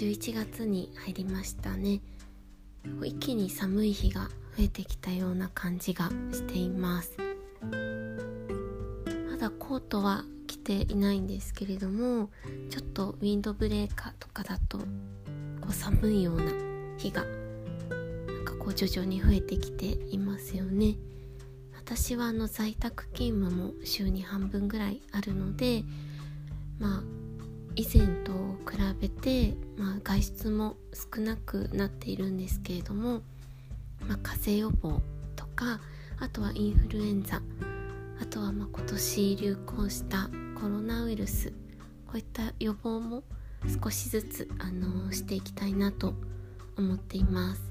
11月に入りましたね。一気に寒い日が増えてきたような感じがしています。まだコートは着ていないんですけれどもちょっとウィンドブレーカーとかだとこう寒いような日がなんかこう徐々に増えてきていますよね。私はあの在宅勤務も週に半分ぐらいあるのでまあ以前と比べて、まあ、外出も少なくなっているんですけれども、まあ、風邪予防とかあとはインフルエンザあとはま今年流行したコロナウイルスこういった予防も少しずつ、あのしていきたいなと思っています。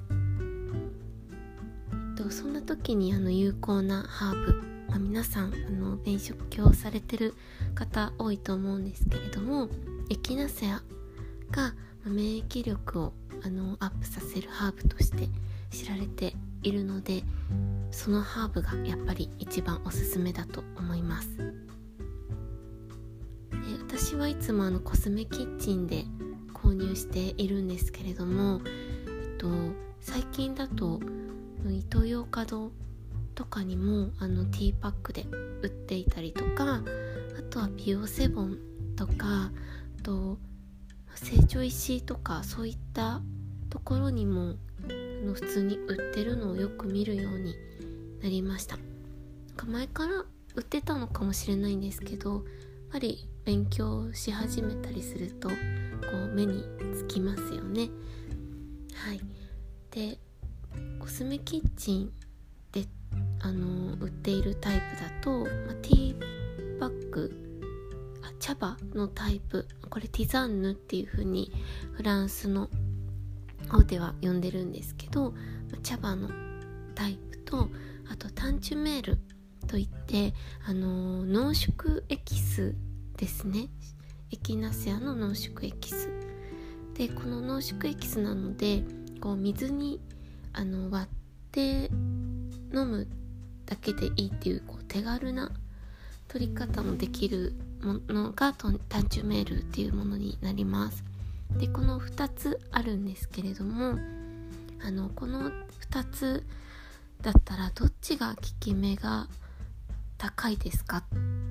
とそんな時にあの有効なハーブ、まあ、皆さんあの便食鏡されてる方多いと思うんですけれどもエキナセアが免疫力をあのアップさせるハーブとして知られているのでそのハーブがやっぱり一番おすすめだと思います。で私はいつもあのコスメキッチンで購入しているんですけれども、えっと、最近だとイトーヨーカドとかにもあのティーパックで売っていたりとかあとはビオセボンとかと成長石とかそういったところにもあの普通に売ってるのをよく見るようになりました。前から売ってたのかもしれないんですけどやっぱり勉強し始めたりするとこう目につきますよね。はい。でコスメキッチンであの売っているタイプだと、まあ、ティーバッグ茶葉のタイプ。これティザンヌっていう風にフランスの方では呼んでるんですけど茶葉のタイプとあとタンチュメールといってあの濃縮エキスですね。エキナセアの濃縮エキス。でこの濃縮エキスなのでこう水にあの割って飲むだけでいいっていうこう手軽な取り方もできるものがタンチュメールっていうものになりますでこの2つあるんですけれどもあのこの2つだったらどっちが効き目が高いですか？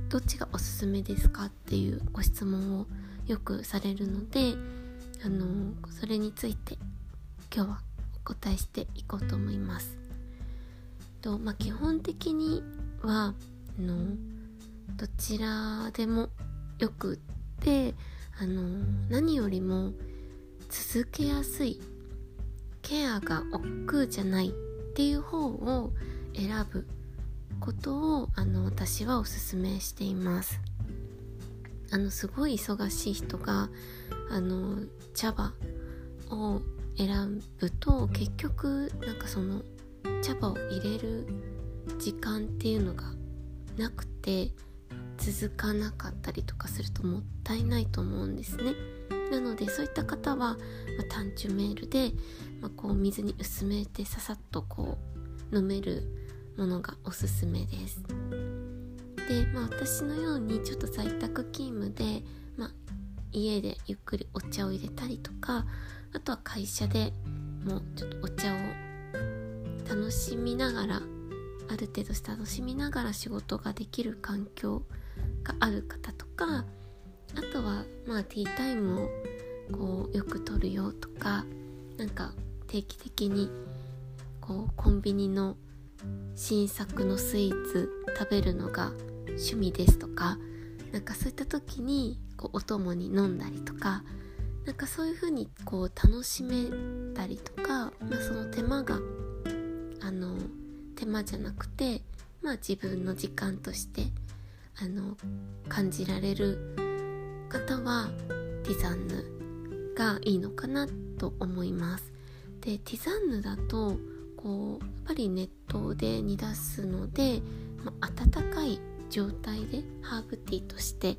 どっちがおすすめですかっていうご質問をよくされるのであのそれについて今日はお答えしていこうと思います。とまあ、基本的にはあのどちらでもよくってあの何よりも続けやすいケアが億劫じゃないっていう方を選ぶことをあの私はおすすめしています。あのすごい忙しい人があの茶葉を選ぶと結局なんかその茶葉を入れる時間っていうのがなくて続かなかったりとかするともったいないと思うんですね。なのでそういった方は、まあ、単チュメールで、まあ、こう水に薄めてささっとこう飲めるものがおすすめです。で、まあ、私のようにちょっと在宅勤務で、まあ、家でゆっくりお茶を入れたりとかあとは会社でもうちょっとお茶を楽しみながらある程度楽しみながら仕事ができる環境がある方とかあとはまあティータイムをこうよく取るよとかなんか定期的にこうコンビニの新作のスイーツ食べるのが趣味ですとかなんかそういった時にこうお供に飲んだりとかなんかそういう風にこう楽しめたりとか、まあ、その手間があの手間じゃなくてまあ自分の時間としてあの感じられる方はティザンヌがいいのかなと思います。でティザンヌだとこうやっぱり熱湯で煮出すので、まあ、温かい状態でハーブティーとして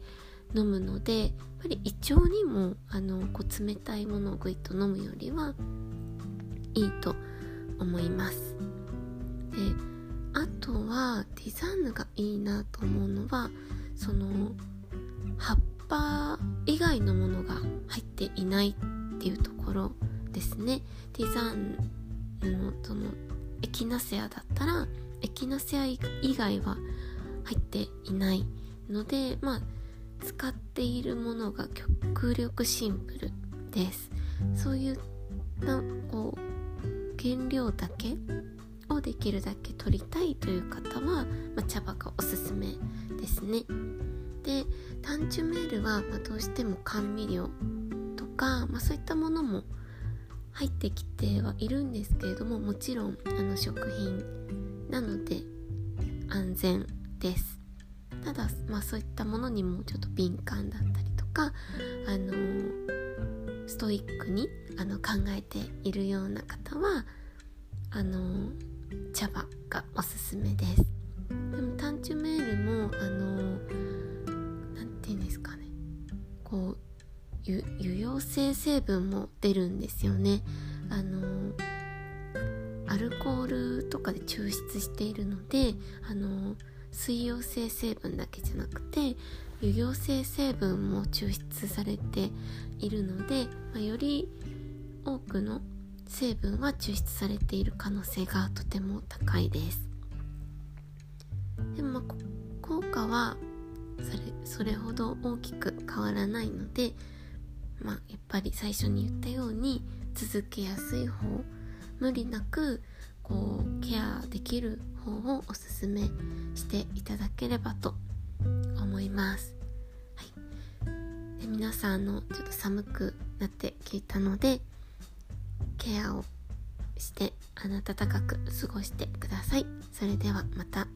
飲むのでやっぱり胃腸にもあのこう冷たいものをぐいっと飲むよりはいいと思います。であとはディザンヌがいいなと思うのはその葉っぱ以外のものが入っていないっていうところですね。ティザーヌのそのエキナセアだったらエキナセア以外は入っていないのでまあ使っているものが極力シンプルです。そういったこう原料だけをできるだけ取りたいという方は、まあ、茶葉がおすすめですね。で単チュメールは、まあ、どうしても甘味料とか、まあ、そういったものも入ってきてはいるんですけれどももちろんあの食品なので安全です。ただ、まあ、そういったものにもちょっと敏感だったりとかあのストイックにあの考えているような方はあの茶葉がおすすめです。でもタンチュメールもあの何て言うんですかね。こう油溶性成分も出るんですよね。あのアルコールとかで抽出しているのであの水溶性成分だけじゃなくて油溶性成分も抽出されているので、まあ、より多くの成分は抽出されている可能性がとても高いです。でも、まあ、効果はそれそれほど大きく変わらないので、まあ、やっぱり最初に言ったように続けやすい方無理なくこうケアできる方をおすすめしていただければと思います、はい、で皆さんのちょっと寒くなってきたのでケアをして暖かく過ごしてくださいそれではまた。